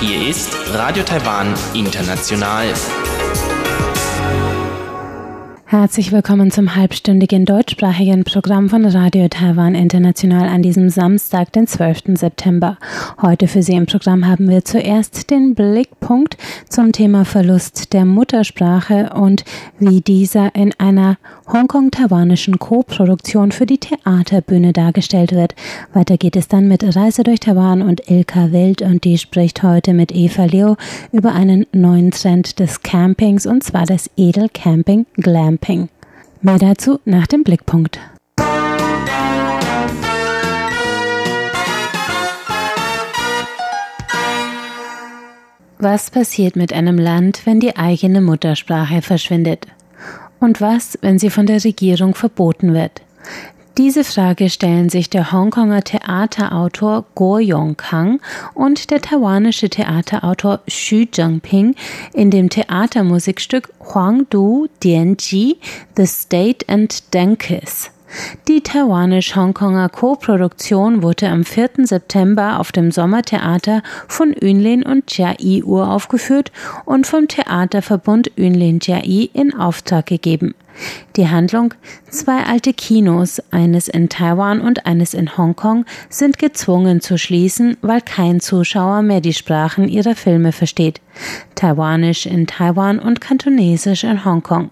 Hier ist Radio Taiwan International. Herzlich willkommen zum halbstündigen deutschsprachigen Programm von Radio Taiwan International an diesem Samstag, den 12. September. Heute für Sie im Programm haben wir zuerst den Blickpunkt zum Thema Verlust der Muttersprache und wie dieser in einer hongkong-taiwanischen Co-Produktion für die Theaterbühne dargestellt wird. Weiter geht es dann mit Reise durch Taiwan und Ilka Wild und die spricht heute mit Eva Leo über einen neuen Trend des Campings und zwar das Edelcamping Glamping. Mehr dazu nach dem Blickpunkt. Was passiert mit einem Land, wenn die eigene Muttersprache verschwindet? Und was, wenn sie von der Regierung verboten wird? Diese Frage stellen sich der Hongkonger Theaterautor Guo Yongkang und der taiwanische Theaterautor Xu Zhengping in dem Theatermusikstück Huang Du Dianji The State and Denkis. Die taiwanisch-Hongkonger Co-Produktion wurde am 4. September auf dem Sommertheater von Yunlin und Jia uraufgeführt und vom Theaterverbund Yunlin Jia in Auftrag gegeben. Die Handlung Zwei alte Kinos, eines in Taiwan und eines in Hongkong, sind gezwungen zu schließen, weil kein Zuschauer mehr die Sprachen ihrer Filme versteht. Taiwanisch in Taiwan und Kantonesisch in Hongkong.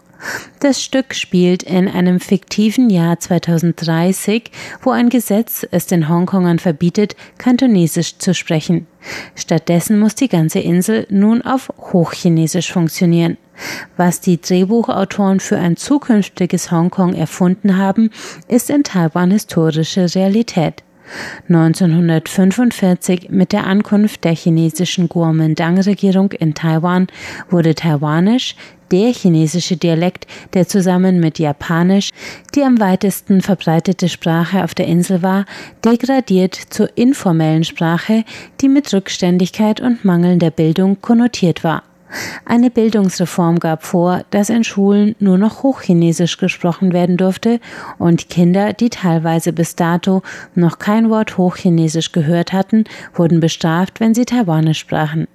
Das Stück spielt in einem fiktiven Jahr 2030, wo ein Gesetz es den Hongkongern verbietet, Kantonesisch zu sprechen. Stattdessen muss die ganze Insel nun auf Hochchinesisch funktionieren. Was die Drehbuchautoren für ein zukünftiges Hongkong erfunden haben, ist in Taiwan historische Realität. 1945 mit der Ankunft der chinesischen Kuomintang-Regierung in Taiwan wurde Taiwanisch, der chinesische Dialekt, der zusammen mit Japanisch die am weitesten verbreitete Sprache auf der Insel war, degradiert zur informellen Sprache, die mit Rückständigkeit und mangelnder Bildung konnotiert war. Eine Bildungsreform gab vor, dass in Schulen nur noch Hochchinesisch gesprochen werden durfte und Kinder, die teilweise bis dato noch kein Wort Hochchinesisch gehört hatten, wurden bestraft, wenn sie Taiwanisch sprachen.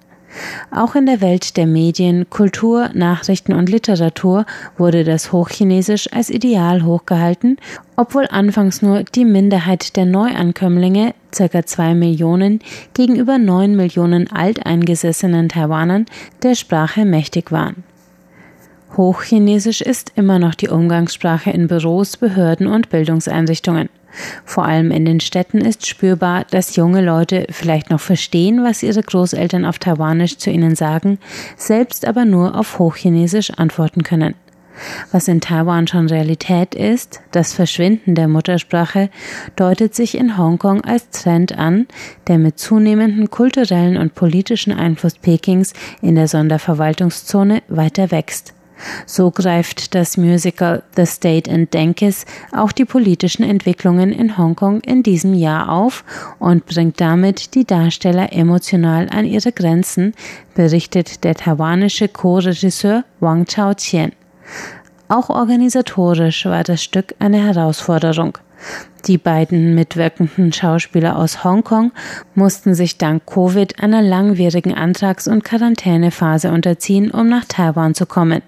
Auch in der Welt der Medien, Kultur, Nachrichten und Literatur wurde das Hochchinesisch als Ideal hochgehalten, obwohl anfangs nur die Minderheit der Neuankömmlinge, ca. zwei Millionen, gegenüber neun Millionen alteingesessenen Taiwanern der Sprache mächtig waren. Hochchinesisch ist immer noch die Umgangssprache in Büros, Behörden und Bildungseinrichtungen. Vor allem in den Städten ist spürbar, dass junge Leute vielleicht noch verstehen, was ihre Großeltern auf Taiwanisch zu ihnen sagen, selbst aber nur auf Hochchinesisch antworten können. Was in Taiwan schon Realität ist, das Verschwinden der Muttersprache, deutet sich in Hongkong als Trend an, der mit zunehmendem kulturellen und politischen Einfluss Pekings in der Sonderverwaltungszone weiter wächst. So greift das Musical The State and Denkis auch die politischen Entwicklungen in Hongkong in diesem Jahr auf und bringt damit die Darsteller emotional an ihre Grenzen, berichtet der taiwanische Co-Regisseur Wang Chao-Chien. Auch organisatorisch war das Stück eine Herausforderung. Die beiden mitwirkenden Schauspieler aus Hongkong mussten sich dank Covid einer langwierigen Antrags- und Quarantänephase unterziehen, um nach Taiwan zu kommen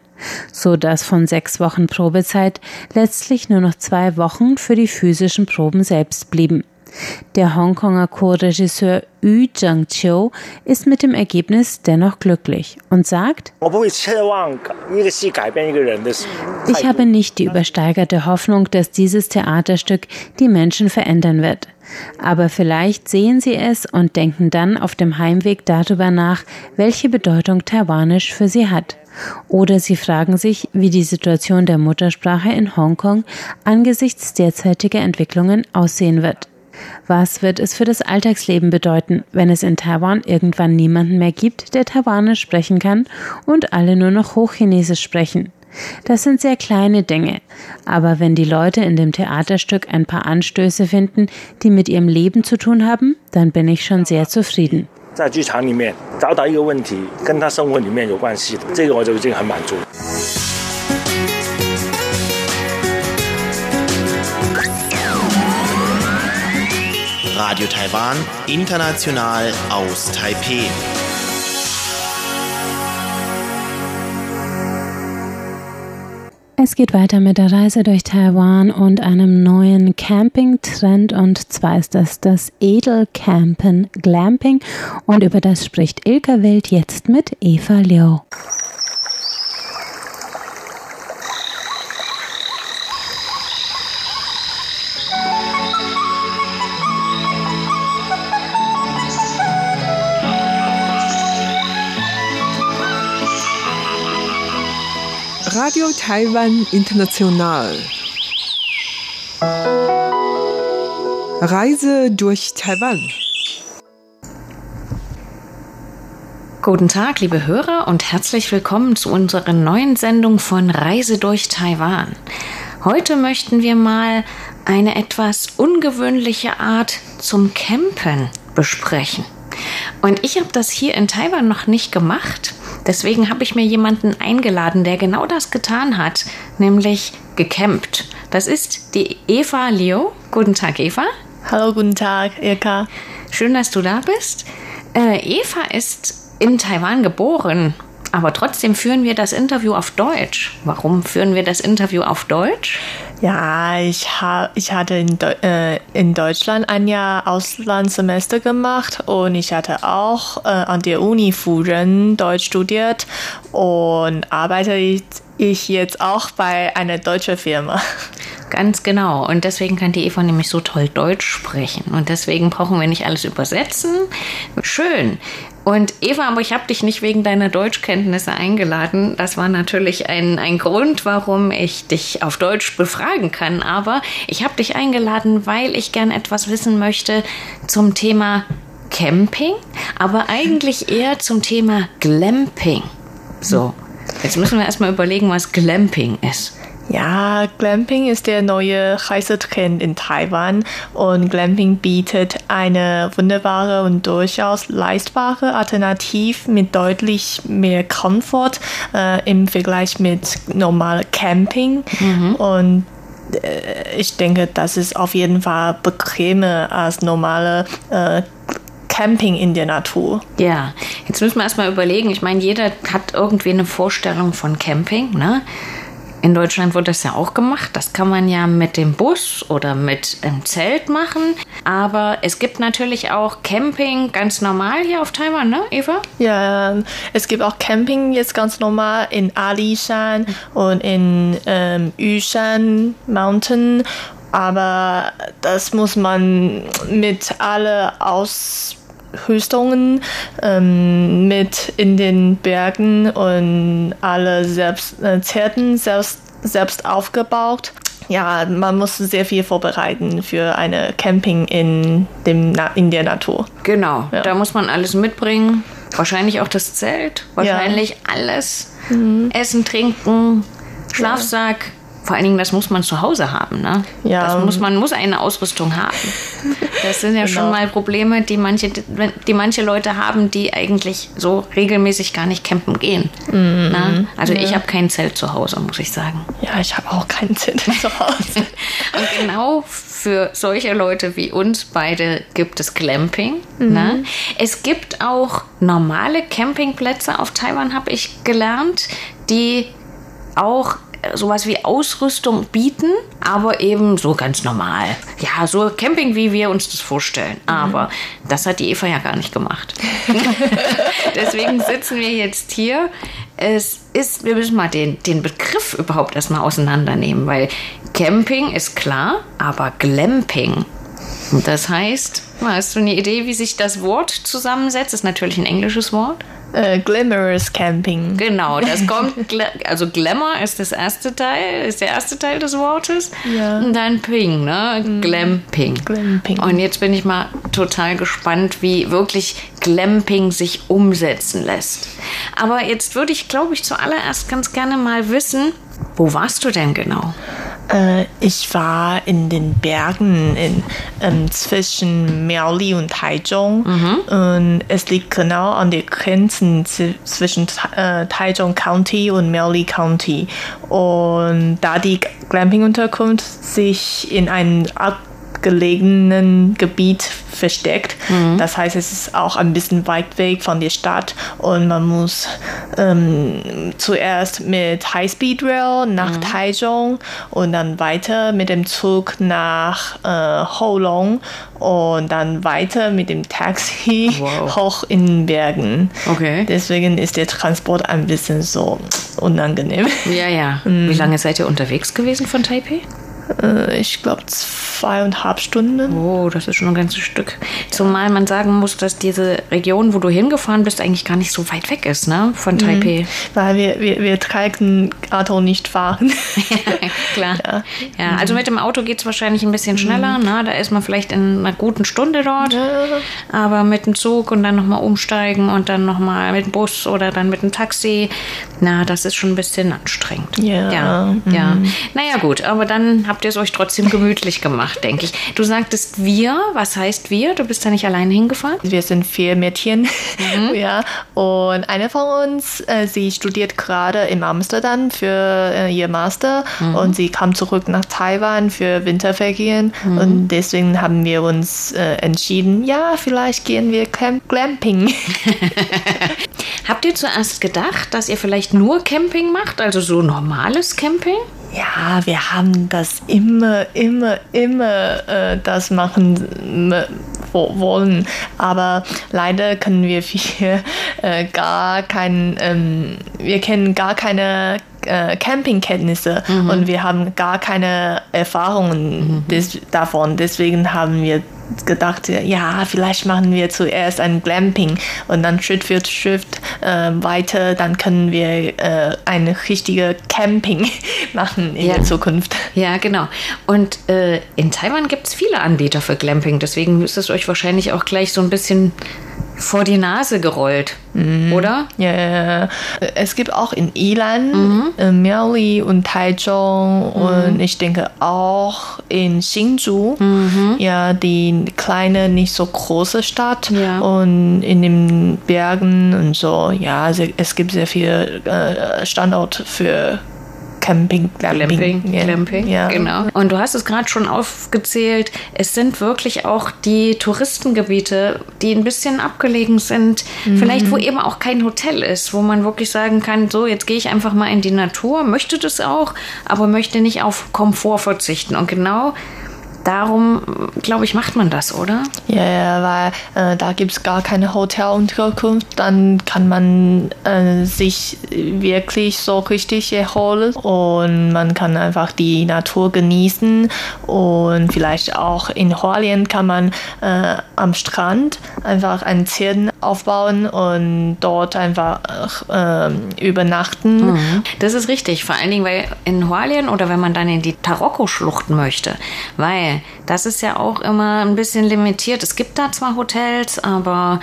so dass von sechs Wochen Probezeit letztlich nur noch zwei Wochen für die physischen Proben selbst blieben. Der Hongkonger Co-Regisseur Yu Zhengqiu ist mit dem Ergebnis dennoch glücklich und sagt, ich habe nicht die übersteigerte Hoffnung, dass dieses Theaterstück die Menschen verändern wird. Aber vielleicht sehen sie es und denken dann auf dem Heimweg darüber nach, welche Bedeutung Taiwanisch für sie hat. Oder sie fragen sich, wie die Situation der Muttersprache in Hongkong angesichts derzeitiger Entwicklungen aussehen wird. Was wird es für das Alltagsleben bedeuten, wenn es in Taiwan irgendwann niemanden mehr gibt, der Taiwanisch sprechen kann und alle nur noch Hochchinesisch sprechen? Das sind sehr kleine Dinge, aber wenn die Leute in dem Theaterstück ein paar Anstöße finden, die mit ihrem Leben zu tun haben, dann bin ich schon sehr zufrieden. Radio Taiwan, international aus Taipeh. Es geht weiter mit der Reise durch Taiwan und einem neuen Camping-Trend und zwar ist das das Edelcampen Glamping und über das spricht Ilka Wild jetzt mit Eva Liu. Radio Taiwan International. Reise durch Taiwan. Guten Tag, liebe Hörer, und herzlich willkommen zu unserer neuen Sendung von Reise durch Taiwan. Heute möchten wir mal eine etwas ungewöhnliche Art zum Campen besprechen. Und ich habe das hier in Taiwan noch nicht gemacht. Deswegen habe ich mir jemanden eingeladen, der genau das getan hat, nämlich gecampt. Das ist die Eva Leo. Guten Tag, Eva. Hallo, guten Tag, Ilka. Schön, dass du da bist. Äh, Eva ist in Taiwan geboren, aber trotzdem führen wir das Interview auf Deutsch. Warum führen wir das Interview auf Deutsch? Ja, ich, ha ich hatte in, De äh, in Deutschland ein Jahr Auslandssemester gemacht und ich hatte auch äh, an der Uni Furen Deutsch studiert und arbeite ich jetzt auch bei einer deutschen Firma. Ganz genau. Und deswegen kann die Eva nämlich so toll Deutsch sprechen. Und deswegen brauchen wir nicht alles übersetzen. Schön. Und Eva, aber ich habe dich nicht wegen deiner Deutschkenntnisse eingeladen. Das war natürlich ein, ein Grund, warum ich dich auf Deutsch befragen kann. Aber ich habe dich eingeladen, weil ich gern etwas wissen möchte zum Thema Camping, aber eigentlich eher zum Thema Glamping. So, jetzt müssen wir erstmal überlegen, was Glamping ist. Ja, Glamping ist der neue heiße Trend in Taiwan und Glamping bietet eine wunderbare und durchaus leistbare Alternative mit deutlich mehr Komfort äh, im Vergleich mit normal Camping mhm. und äh, ich denke, das ist auf jeden Fall bequemer als normale äh, Camping in der Natur. Ja, jetzt müssen wir erstmal überlegen. Ich meine, jeder hat irgendwie eine Vorstellung von Camping, ne? In Deutschland wird das ja auch gemacht. Das kann man ja mit dem Bus oder mit einem Zelt machen. Aber es gibt natürlich auch Camping ganz normal hier auf Taiwan, ne, Eva? Ja, es gibt auch Camping jetzt ganz normal in Alishan und in ähm, Yushan Mountain. Aber das muss man mit alle aus Höchstungen ähm, mit in den Bergen und alle selbst äh, Zelten selbst, selbst aufgebaut. Ja, man muss sehr viel vorbereiten für eine Camping in, dem, in der Natur. Genau, ja. da muss man alles mitbringen. Wahrscheinlich auch das Zelt, wahrscheinlich ja. alles. Mhm. Essen, trinken, Schlafsack. Ja vor allen Dingen, das muss man zu Hause haben. Ne? Ja. Das muss, man muss eine Ausrüstung haben. Das sind ja genau. schon mal Probleme, die manche, die manche Leute haben, die eigentlich so regelmäßig gar nicht campen gehen. Mhm. Ne? Also ja. ich habe kein Zelt zu Hause, muss ich sagen. Ja, ich habe auch kein Zelt zu Hause. Und genau für solche Leute wie uns beide gibt es Glamping. Mhm. Ne? Es gibt auch normale Campingplätze auf Taiwan, habe ich gelernt, die auch sowas wie Ausrüstung bieten, aber eben so ganz normal. Ja, so Camping, wie wir uns das vorstellen. Aber mhm. das hat die Eva ja gar nicht gemacht. Deswegen sitzen wir jetzt hier. Es ist, wir müssen mal den, den Begriff überhaupt erstmal auseinandernehmen, weil Camping ist klar, aber Glamping. Das heißt, hast du eine Idee, wie sich das Wort zusammensetzt? Das ist natürlich ein englisches Wort. Äh, glamorous Camping. Genau, das kommt, also Glamour ist das erste Teil, ist der erste Teil des Wortes. Ja. Und dann Ping, ne? Mhm. Glamping. Glamping. Und jetzt bin ich mal total gespannt, wie wirklich Glamping sich umsetzen lässt. Aber jetzt würde ich, glaube ich, zuallererst ganz gerne mal wissen, wo warst du denn genau? Äh, ich war in den Bergen in, ähm, zwischen Miaoli und Taichung. Mhm. Und es liegt genau an den Grenzen zwischen äh, Taichung County und Miaoli County. Und da die Glamping-Unterkunft sich in einem abgelegenen Gebiet versteckt. Das heißt, es ist auch ein bisschen weit weg von der Stadt und man muss ähm, zuerst mit High-Speed Rail nach Taichung und dann weiter mit dem Zug nach äh, Holong und dann weiter mit dem Taxi Wow. hoch in den Bergen. Okay. Deswegen ist der Transport ein bisschen so unangenehm. Ja, ja. Wie lange seid ihr unterwegs gewesen von Taipei? Äh, ich glaube zweieinhalb Stunden. Oh, das ist schon ein ganzes Stück. Zumal man sagen muss, dass diese Region, wo du hingefahren bist, eigentlich gar nicht so weit weg ist, ne? Von Taipei. Weil wir, wir, wir tragen Auto nicht fahren. Ja, klar. Ja, also mit dem Auto geht es wahrscheinlich ein bisschen schneller. Ne? Da ist man vielleicht in einer guten Stunde dort. Aber mit dem Zug und dann nochmal umsteigen und dann nochmal mit dem Bus oder dann mit dem Taxi, na, das ist schon ein bisschen anstrengend. Ja. Ja, ja. Naja, gut, aber dann habt ihr es euch trotzdem gemütlich gemacht, denke ich. Du sagtest wir, was heißt wir? Du bist da nicht allein hingefahren? Wir sind vier Mädchen. Ja. Und eine von uns, äh, sie studiert gerade in Amsterdam für äh, ihr Master und sie kam zurück nach Taiwan für Winterferien. Und deswegen haben wir uns äh, entschieden, ja, vielleicht gehen wir Camp Glamping. Habt ihr zuerst gedacht, dass ihr vielleicht nur Camping macht, also so normales Camping? Ja, wir haben das immer, immer, immer äh, das machen wollen. Aber leider können wir hier äh, gar kein, ähm, wir kennen gar keine äh, Campingkenntnisse und wir haben gar keine Erfahrungen des, davon. Deswegen haben wir gedacht, ja, vielleicht machen wir zuerst ein Glamping und dann Schritt für Schritt äh, weiter, dann können wir äh, eine richtige Camping machen in Ja. der Zukunft. Ja, genau. Und äh, in Taiwan gibt es viele Anbieter für Glamping, deswegen ist es euch wahrscheinlich auch gleich so ein bisschen vor die Nase gerollt, oder? Ja, es gibt auch in Ilan, äh, Miaoli und Taichung und ich denke auch in Hsinchu, ja, die kleine, nicht so große Stadt Ja. und in den Bergen und so. Ja, also es gibt sehr viele äh, Standorte für Camping, Glamping. Glamping, ja. Glamping, ja. genau. Und du hast es gerade schon aufgezählt, es sind wirklich auch die Touristengebiete, die ein bisschen abgelegen sind, vielleicht wo eben auch kein Hotel ist, wo man wirklich sagen kann, so jetzt gehe ich einfach mal in die Natur, möchte das auch, aber möchte nicht auf Komfort verzichten. Und genau darum, glaube ich, macht man das, oder? Ja, ja, weil äh, da gibt es gar keine Hotelunterkunft. Dann kann man äh, sich wirklich so richtig erholen und man kann einfach die Natur genießen und vielleicht auch in Hualien kann man äh, am Strand einfach ein Zelt aufbauen und dort einfach äh, übernachten. Das ist richtig, vor allen Dingen, weil in Hualien oder wenn man dann in die Taroko-Schluchten möchte, weil das ist ja auch immer ein bisschen limitiert. Es gibt da zwar Hotels, aber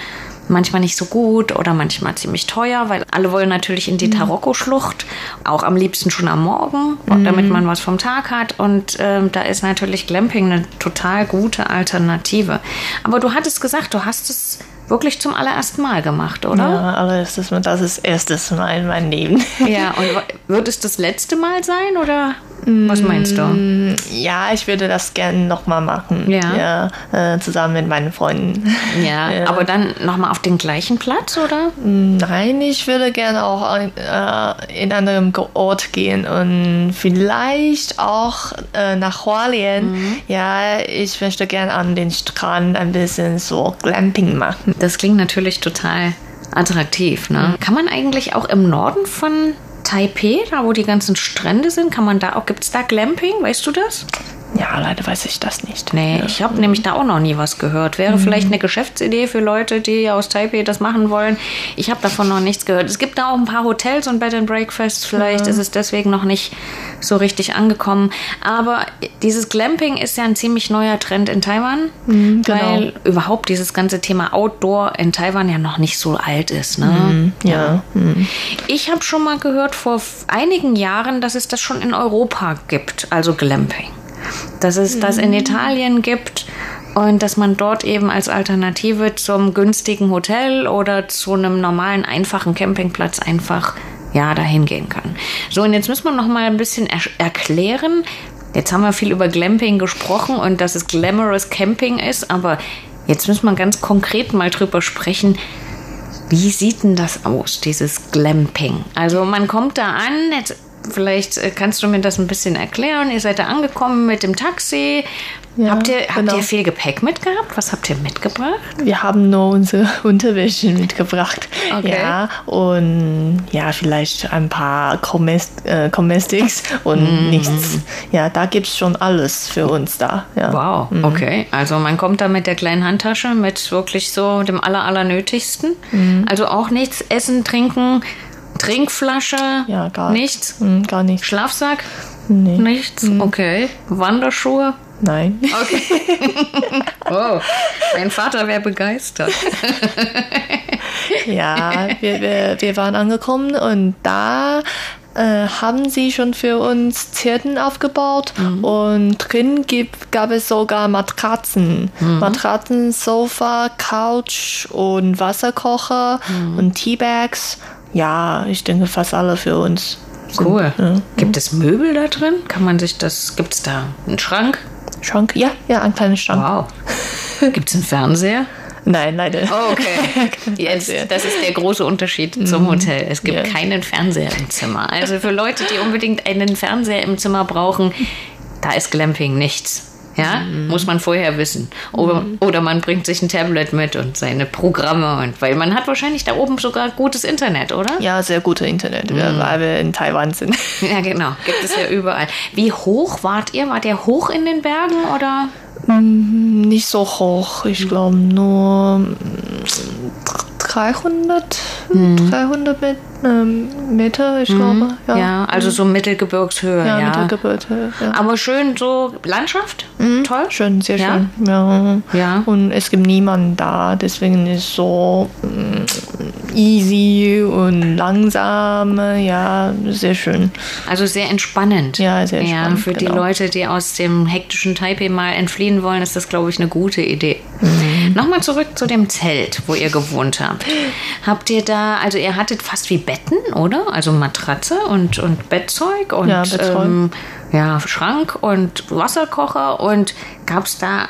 manchmal nicht so gut oder manchmal ziemlich teuer, weil alle wollen natürlich in die Taroko-Schlucht, auch am liebsten schon am Morgen, damit man was vom Tag hat. Und ähm, da ist natürlich Glamping eine total gute Alternative. Aber du hattest gesagt, du hast es wirklich zum allerersten Mal gemacht, oder? Ja, ist das ist erstes Mal in meinem Leben. Ja, und wird es das letzte Mal sein oder was meinst du? Ja, ich würde das gerne nochmal machen. Ja. ja äh, zusammen mit meinen Freunden. Ja, aber dann nochmal auf den gleichen Platz, oder? Nein, ich würde gerne auch ein, äh, in einem Ort gehen und vielleicht auch äh, nach Hualien. Ja, ich möchte gerne an den Strand ein bisschen so Glamping machen. Das klingt natürlich total attraktiv, ne? Kann man eigentlich auch im Norden von Taipei, da wo die ganzen Strände sind, kann man da auch, gibt es da Glamping? Weißt du das? Ja, leider weiß ich das nicht. Nee, Ja. ich habe nämlich da auch noch nie was gehört. Wäre vielleicht eine Geschäftsidee für Leute, die aus Taipei das machen wollen. Ich habe davon noch nichts gehört. Es gibt da auch ein paar Hotels und Bed and Breakfasts. Vielleicht ist es deswegen noch nicht so richtig angekommen. Aber dieses Glamping ist ja ein ziemlich neuer Trend in Taiwan, genau. weil überhaupt dieses ganze Thema Outdoor in Taiwan ja noch nicht so alt ist. Ne? Ja. hm. Ich habe schon mal gehört vor einigen Jahren, dass es das schon in Europa gibt, also Glamping. Dass es das in Italien gibt und dass man dort eben als Alternative zum günstigen Hotel oder zu einem normalen, einfachen Campingplatz einfach ja, dahin gehen kann. So, und jetzt müssen wir noch mal ein bisschen er erklären, Jetzt haben wir viel über Glamping gesprochen und dass es glamorous Camping ist, aber jetzt müssen wir ganz konkret mal drüber sprechen. Wie sieht denn das aus, dieses Glamping? Also man kommt da an, jetzt, vielleicht äh, kannst du mir das ein bisschen erklären. Ihr seid da angekommen mit dem Taxi. Ja, habt, ihr, habt genau. ihr viel Gepäck mitgehabt? Was habt ihr mitgebracht? Wir haben nur unsere Unterwäsche mitgebracht. Okay. Ja, und ja, vielleicht ein paar Comest äh, Comestics und nichts. Ja, da gibt es schon alles für uns da. Ja. Wow, okay. Also man kommt da mit der kleinen Handtasche mit wirklich so dem aller, allernötigsten. Also auch nichts essen, trinken, Trinkflasche, Ja, gar nichts. Hm, gar nicht. Schlafsack, Nee. nichts. Okay. Wanderschuhe. Nein. Okay. oh, mein Vater wäre begeistert. Ja, wir, wir, wir waren angekommen und da äh, haben sie schon für uns Zelten aufgebaut und drin gibt, gab es sogar Matratzen. Matratzen, Sofa, Couch und Wasserkocher und Teabags. Ja, ich denke fast alle für uns. sind- Cool. Ja. Gibt es Möbel da drin? Kann man sich das, gibt es da einen Schrank? Schrank? Ja, ja, ein kleiner Schrank. Wow. Gibt es einen Fernseher? Nein, leider. Oh, okay. Jetzt, das ist der große Unterschied zum Hotel. Es gibt Ja. keinen Fernseher im Zimmer. Also für Leute, die unbedingt einen Fernseher im Zimmer brauchen, da ist Glamping nichts. Ja, mhm. muss man vorher wissen. Oder, mhm. oder man bringt sich ein Tablet mit und seine Programme und weil man hat wahrscheinlich da oben sogar gutes Internet, oder? Ja, sehr gutes Internet, mhm. weil wir in Taiwan sind. Ja, genau, gibt es ja überall. Wie hoch wart ihr? Wart ihr hoch in den Bergen oder? Mhm, nicht so hoch, ich glaube nur 300 hm. 300 Meter, ähm, ich hm. glaube. Ja. ja. also hm. so Mittelgebirgshöhe. Ja, ja. Mittelgebirgshöhe. Ja. Aber schön so Landschaft, mhm. toll. Schön, sehr schön. Ja. ja. Und es gibt niemanden da, deswegen ist so hm, easy und langsam, ja, sehr schön. Also sehr entspannend. Ja, sehr entspannend. für genau. die Leute, die aus dem hektischen Taipei mal entfliehen wollen, ist das, glaube ich, eine gute Idee. Mhm. Nochmal zurück zu dem Zelt, wo ihr gewohnt habt. Habt ihr da also ihr hattet fast wie Betten, oder? Also Matratze und, und Bettzeug und Ja, Bettzeug. Ähm, ja, Schrank und Wasserkocher. Und gab es da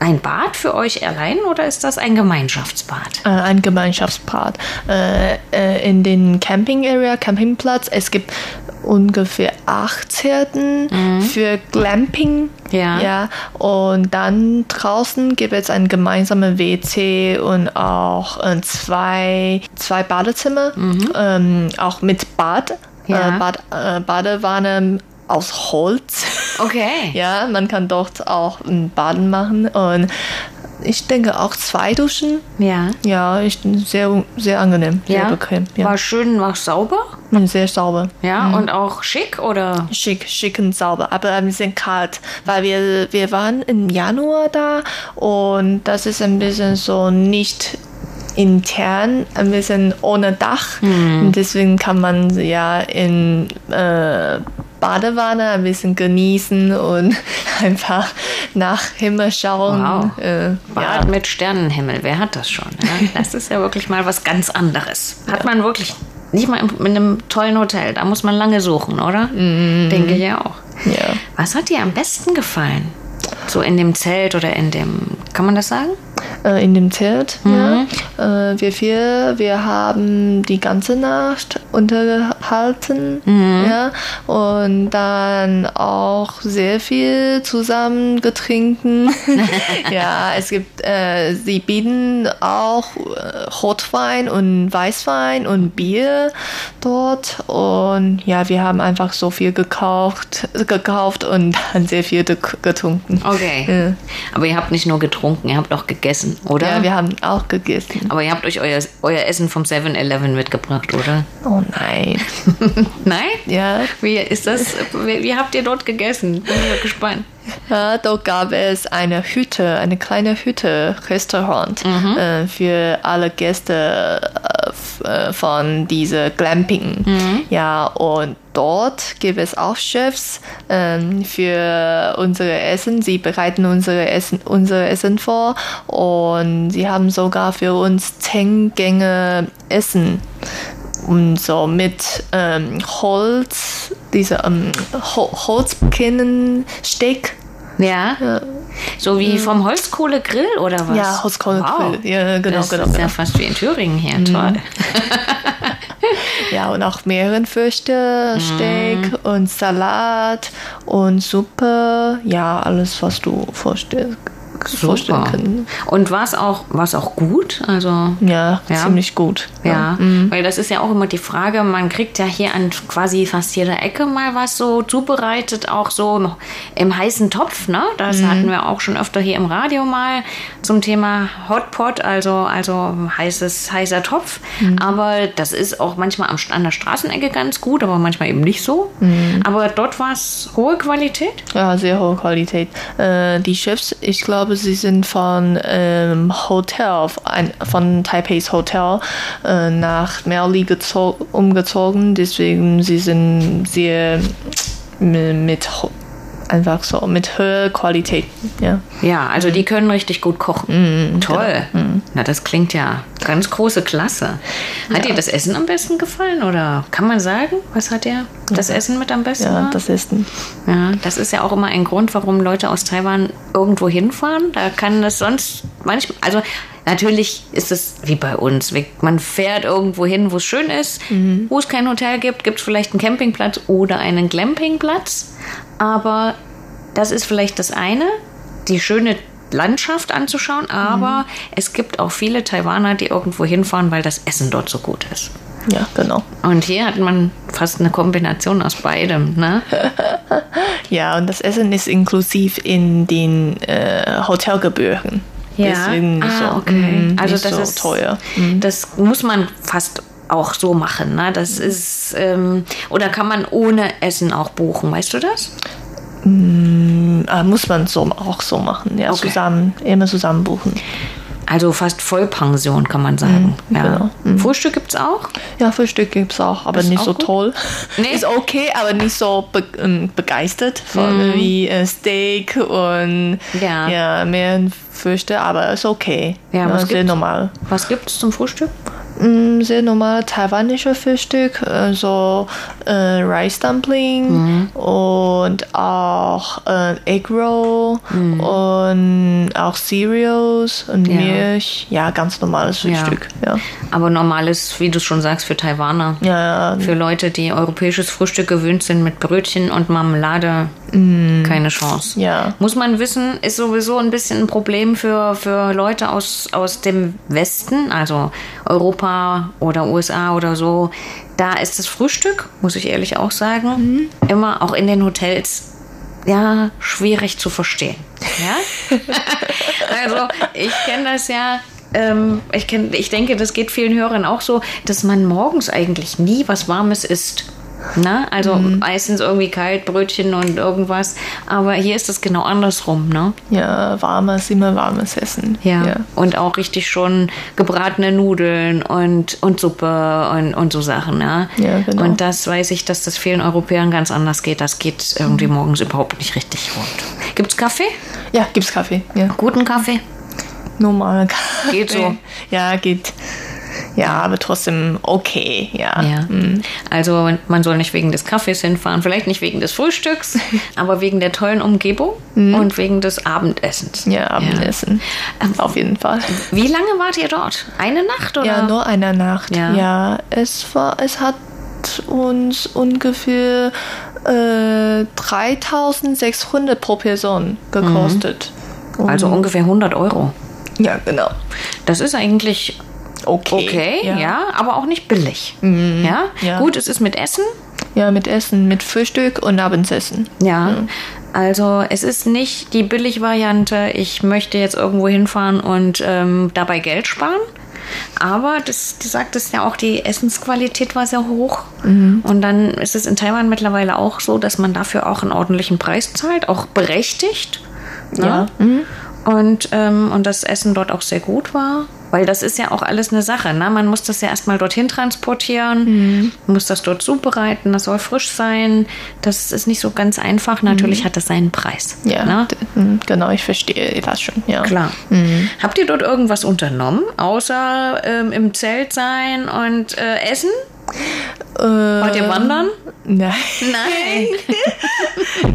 ein Bad für euch allein oder ist das ein Gemeinschaftsbad? äh, ein Gemeinschaftsbad. Äh, äh, in den Camping Area, Campingplatz, es gibt ungefähr acht Zelten für Glamping. Ja. ja. Und dann draußen gibt es ein gemeinsames WC und auch äh, zwei, zwei Badezimmer, ähm, auch mit Bad. Ja. Äh, Bad äh, Badewanne aus Holz. Okay. Ja, man kann dort auch ein Baden machen und ich denke auch zwei Duschen. Ja. Ja, ich sehr sehr angenehm, sehr Ja. bequem, ja. War schön, war sauber. Und sehr sauber. Ja, und auch schick oder? Schick, schick und sauber, aber ein bisschen kalt, weil wir, wir waren im Januar da und das ist ein bisschen so nicht intern, ein bisschen ohne Dach. Und deswegen kann man ja in äh, Badewanne ein bisschen genießen und einfach nach Himmel schauen. Wow. Äh, Bad mit Sternenhimmel, wer hat das schon? Ne? Das ist ja wirklich mal was ganz anderes. Hat man wirklich nicht mal in einem tollen Hotel. Da muss man lange suchen, oder? Denke ich ja auch. ja. Was hat dir am besten gefallen? So in dem Zelt oder in dem, kann man das sagen? äh, in dem Zelt. Ja. Äh, wir vier, wir haben die ganze Nacht untergehalten. Ja. Und dann auch sehr viel zusammen getrinken. ja, es gibt, äh, sie bieten auch äh, Rotwein und Weißwein und Bier dort. Und ja, wir haben einfach so viel gekauft, gekauft und dann sehr viel getrunken. Okay. Ja. Aber ihr habt nicht nur getrunken, ihr habt auch gegessen, oder? Ja, wir haben auch gegessen. Aber ihr habt euch euer, euer Essen vom 7-Eleven mitgebracht, oder? Oh nein. Nein? Ja, Wie ist das? Wie, wie habt ihr dort gegessen? Bin ich gespannt. Ja, dort gab es eine Hütte, eine kleine Hütte, Restaurant äh, für alle Gäste äh, äh, von dieser Glamping. Ja, und dort gibt es auch Chefs ähm, für unsere Essen. Sie bereiten unsere Essen, unser Essen vor und sie haben sogar für uns zehn Gänge Essen. Und so mit ähm, Holz diese ähm, Ho Holzkennensteak. Ja. So wie vom Holzkohlegrill oder was? Ja, Holzkohlegrill. Wow. Ja, genau, das genau, ist ja genau. fast wie in Thüringen hier. Toll. Ja, und auch Meerenfrüchte, Steak und Salat und Suppe. Ja, alles, was du vorstell vorstellen Super. kannst. Und war es auch, war's auch gut? Also Ja, Ja. ziemlich gut. Ja, weil das ist ja auch immer die Frage, man kriegt ja hier an quasi fast jeder Ecke mal was so zubereitet, auch so im, im heißen Topf, ne? Das hatten wir auch schon öfter hier im Radio mal zum Thema Hotpot, also, also heißes, heißer Topf. Aber das ist auch manchmal am, an der Straßenecke ganz gut, aber manchmal eben nicht so. Aber dort war es hohe Qualität. Ja, sehr hohe Qualität. Äh, die Chefs, ich glaube, sie sind von ähm, Hotel, von Taipeis Hotel äh, nach Merli gezo- umgezogen. Deswegen sie sind sehr mit, mit einfach so mit hoher Qualität. Ja. Ja, also die können richtig gut kochen. Toll. Na, das klingt ja ganz große Klasse. Hat dir das Essen am besten gefallen oder kann man sagen, was hat dir das Essen mit am besten? Ja, war? das ist ein ja, das ist ja auch immer ein Grund, warum Leute aus Taiwan irgendwo hinfahren. Da kann das sonst manchmal, also natürlich ist es wie bei uns. Man fährt irgendwo hin, wo es schön ist, wo es kein Hotel gibt, gibt es vielleicht einen Campingplatz oder einen Glampingplatz. Aber das ist vielleicht das eine, die schöne Landschaft anzuschauen, aber es gibt auch viele Taiwaner, die irgendwo hinfahren, weil das Essen dort so gut ist. ja, genau. Und hier hat man fast eine Kombination aus beidem, ne? Ja, und das Essen ist inklusiv in den äh, Hotelgebühren. Deswegen nicht ah, so, okay. mm, also das so ist teuer. Das muss man fast auch so machen. Ne? Das ist ähm, oder kann man ohne Essen auch buchen, weißt du das? Ah, muss man so auch so machen, ja, Okay. zusammen, immer zusammen buchen. Also fast Vollpension kann man sagen. ja. genau. Frühstück gibt's auch. Ja, Frühstück gibt es auch, aber Ist nicht auch so gut? toll. Nee? Ist okay, aber nicht so be ähm, begeistert von wie äh, Steak und Ja. ja, mehr Früchte, aber ist okay. Ja, was sehr gibt's? normal. Was gibt's zum Frühstück? Mm, sehr normal taiwanische Frühstück, so äh, Rice Dumpling und auch äh, Egg Roll und auch Cereals und Ja. Milch. Ja, ganz normales Frühstück. Ja. Aber normales, wie du schon sagst, für Taiwaner. Ja, ja, Für Leute, die europäisches Frühstück gewöhnt sind mit Brötchen und Marmelade, keine Chance. Ja. Muss man wissen, ist sowieso ein bisschen ein Problem für, für Leute aus, aus dem Westen, also Europa oder USA oder so. Da ist das Frühstück, muss ich ehrlich auch sagen, immer auch in den Hotels ja, schwierig zu verstehen. Ja? also, ich kenne das ja. Ähm, ich, kenn, ich denke, das geht vielen Hörern auch so, dass man morgens eigentlich nie was Warmes isst. Na, also meistens irgendwie kalt, Brötchen und irgendwas. Aber hier ist es genau andersrum, ne? ja, warmes, immer warmes Essen. Ja. ja. Und auch richtig schon gebratene Nudeln und, und Suppe und, und so Sachen, ja. Ja, genau. Und das weiß ich, dass das vielen Europäern ganz anders geht. Das geht irgendwie morgens überhaupt nicht richtig rund. Gibt's Kaffee? Ja, gibt's Kaffee. Ja. Guten Kaffee? Normaler Kaffee. Geht so. Ja, geht. Ja, aber trotzdem okay. Ja. Ja. Also man soll nicht wegen des Kaffees hinfahren, vielleicht nicht wegen des Frühstücks, aber wegen der tollen Umgebung und wegen des Abendessens. Ja, Abendessen. Auf jeden Fall. Wie lange wart ihr dort? Eine Nacht oder? Ja, nur eine Nacht. Ja. Ja, es war, es hat uns ungefähr äh, 3600 pro Person gekostet. also ungefähr 100 Euro. Ja, genau. Das ist eigentlich Okay. okay, ja, Ja. aber auch nicht billig. Ja? Ja. gut, es ist mit Essen. Ja, mit Essen, mit Frühstück und Abendessen. Ja. Also es ist nicht die Billigvariante, ich möchte jetzt irgendwo hinfahren und ähm, dabei Geld sparen. Aber das, du sagtest ja auch, die Essensqualität war sehr hoch. Und dann ist es in Taiwan mittlerweile auch so, dass man dafür auch einen ordentlichen Preis zahlt, auch berechtigt. Ne? Ja. Und, ähm, und das Essen dort auch sehr gut war. Weil das ist ja auch alles eine Sache. Ne? Man muss das ja erstmal dorthin transportieren, muss das dort zubereiten, das soll frisch sein. Das ist nicht so ganz einfach. Natürlich hat das seinen Preis. Ja, Ne? mm, genau, ich verstehe das schon. Ja. Klar. Habt ihr dort irgendwas unternommen, außer ähm, im Zelt sein und äh, essen? Äh, Wollt ihr wandern? Nein. Nein.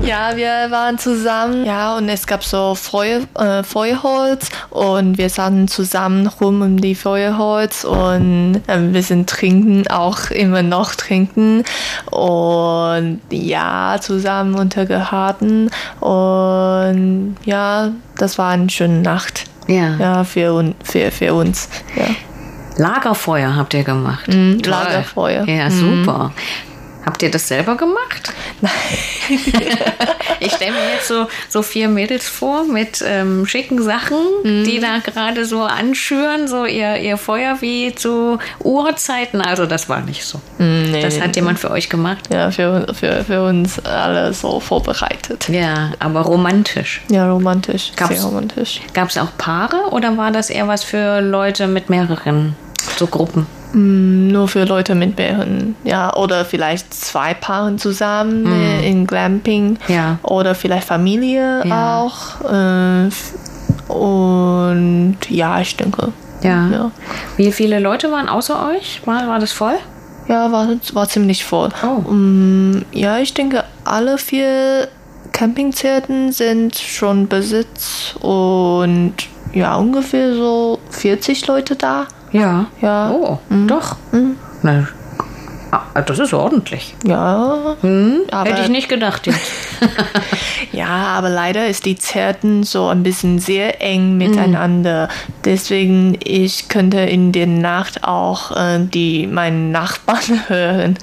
Ja, wir waren zusammen, ja, und es gab so Feuer, äh, Feuerholz und wir saßen zusammen rum um die Feuerholz und äh, wir sind trinken, auch immer noch trinken und ja, zusammen untergehalten und ja, das war eine schöne Nacht. Ja. Ja, für, für, für uns. Ja. Lagerfeuer habt ihr gemacht. Mhm. Lagerfeuer. Mhm. Ja, super. Habt ihr das selber gemacht? Nein. ich stelle mir jetzt so, so vier Mädels vor mit ähm, schicken Sachen, Mhm. die da gerade so anschüren, so ihr, ihr Feuer wie zu Urzeiten. Also das war nicht so. Mm, nee, das hat jemand für euch gemacht. ja, für, für, für uns alle so vorbereitet. Ja, aber romantisch. Ja, romantisch. Gab's- Sehr romantisch. Gab es auch Paare oder war das eher was für Leute mit mehreren so Gruppen? Nur für Leute mit mehreren, ja, oder vielleicht zwei Paaren zusammen äh, in Glamping. Ja. Oder vielleicht Familie Ja. auch. Äh, und ja, ich denke. Ja. Ja, Wie viele Leute waren außer euch? War, war das voll? ja war, war ziemlich voll. Oh. Mm, ja, ich denke, alle vier Campingzelten sind schon Besitz und ja, ungefähr so 40 Leute da. Ja. Ja. Oh, doch. Na, ah, das ist ordentlich. Ja, aber Hätte ich nicht gedacht jetzt. Ja, aber leider ist die Zelten so ein bisschen sehr eng miteinander. Deswegen ich könnte in der Nacht auch äh, die meinen Nachbarn hören.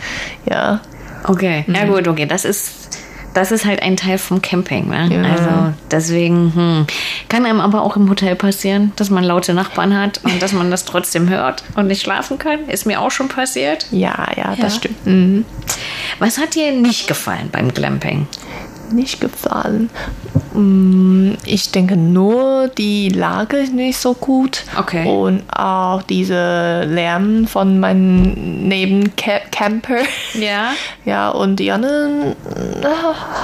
Ja, Okay, ja gut, okay, das ist das ist halt ein Teil vom Camping, ne? Ja. Also deswegen hm, kann einem aber auch im Hotel passieren, dass man laute Nachbarn hat und dass man das trotzdem hört und nicht schlafen kann. Ist mir auch schon passiert. ja, ja, das Ja. stimmt. Mhm. Was hat dir nicht gefallen beim Glamping? Nicht gefallen. Mm, Ich denke nur, die Lage ist nicht so gut. Okay. Und auch diese Lärm von meinen Nebencamper. Ja. Ja, und die anderen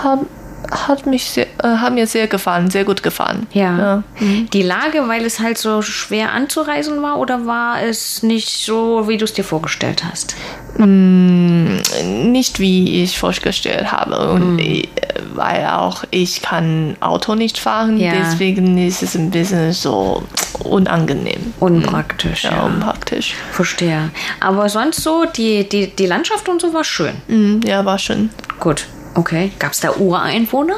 haben, hat mich sehr, äh, haben mir sehr gefallen, sehr gut gefallen. Ja. Die Lage, weil es halt so schwer anzureisen war oder war es nicht so, wie du es dir vorgestellt hast? Mm, Nicht wie ich vorgestellt habe. Und ich, weil auch ich kann Auto nicht fahren, Ja. deswegen ist es ein bisschen so unangenehm. Unpraktisch, Ja, ja. unpraktisch. Verstehe. Aber sonst so, die, die, die Landschaft und so war schön. Mm, Ja, war schön. Gut. Okay. Gab es da Ureinwohner?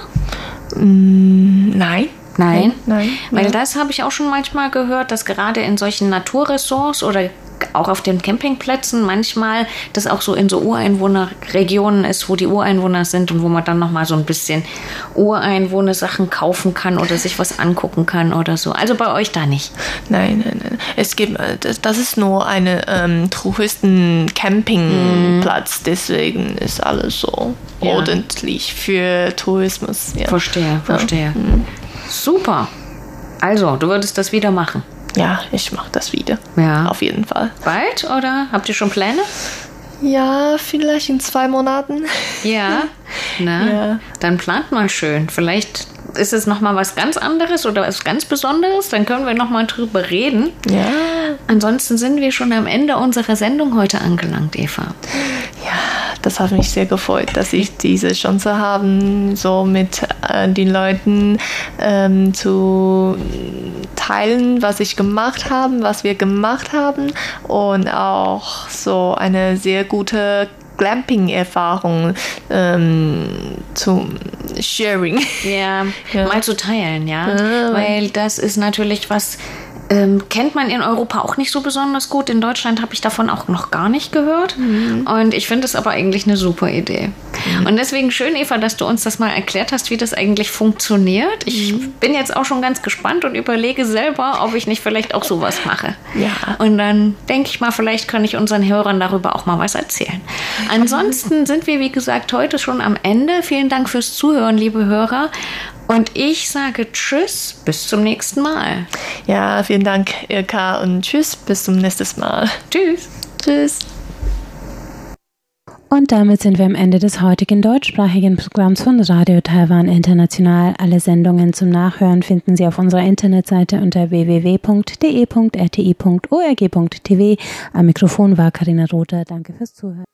Nein. Nein. Nein. Weil das habe ich auch schon manchmal gehört, dass gerade in solchen Naturressorts oder auch auf den Campingplätzen manchmal das auch so in so Ureinwohnerregionen ist, wo die Ureinwohner sind und wo man dann nochmal so ein bisschen Ureinwohner-Sachen kaufen kann oder sich was angucken kann oder so. Also bei euch da nicht. Nein, nein, nein. Es gibt, äh, das, ist nur eine ähm, Touristen-Campingplatz, deswegen ist alles so Ja. ordentlich für Tourismus. Ja. Verstehe, verstehe. Super. Also, du würdest das wieder machen. Ja, ich mache das wieder. Ja. Auf jeden Fall. Bald oder habt ihr schon Pläne? Ja, vielleicht in zwei Monaten. Ja. Na, Ja. dann plant mal schön. Vielleicht ist es noch mal was ganz anderes oder was ganz Besonderes. Dann können wir noch mal drüber reden. Ja. Ansonsten sind wir schon am Ende unserer Sendung heute angelangt, Eva. Ja, das hat mich sehr gefreut, dass ich diese Chance habe, so mit äh, den Leuten ähm, zu teilen, was ich gemacht habe, was wir gemacht haben und auch so eine sehr gute Glamping-Erfahrung ähm, zum Sharing. Ja, Ja. mal zu teilen, ja. Ja. Weil das ist natürlich was, ähm, kennt man in Europa auch nicht so besonders gut. In Deutschland habe ich davon auch noch gar nicht gehört. Und ich finde es aber eigentlich eine super Idee. Und deswegen schön, Eva, dass du uns das mal erklärt hast, wie das eigentlich funktioniert. Ich bin jetzt auch schon ganz gespannt und überlege selber, ob ich nicht vielleicht auch sowas mache. Ja. Und dann denke ich mal, vielleicht kann ich unseren Hörern darüber auch mal was erzählen. Ansonsten sind wir, wie gesagt, heute schon am Ende. Vielen Dank fürs Zuhören, liebe Hörer. Und ich sage Tschüss, bis zum nächsten Mal. Ja, vielen Dank, Ilka, und tschüss, bis zum nächsten Mal. Tschüss. Tschüss. Und damit sind wir am Ende des heutigen deutschsprachigen Programms von Radio Taiwan International. Alle Sendungen zum Nachhören finden Sie auf unserer Internetseite unter www.de.rti.org.tv. Am Mikrofon war Karina Rother. Danke fürs Zuhören.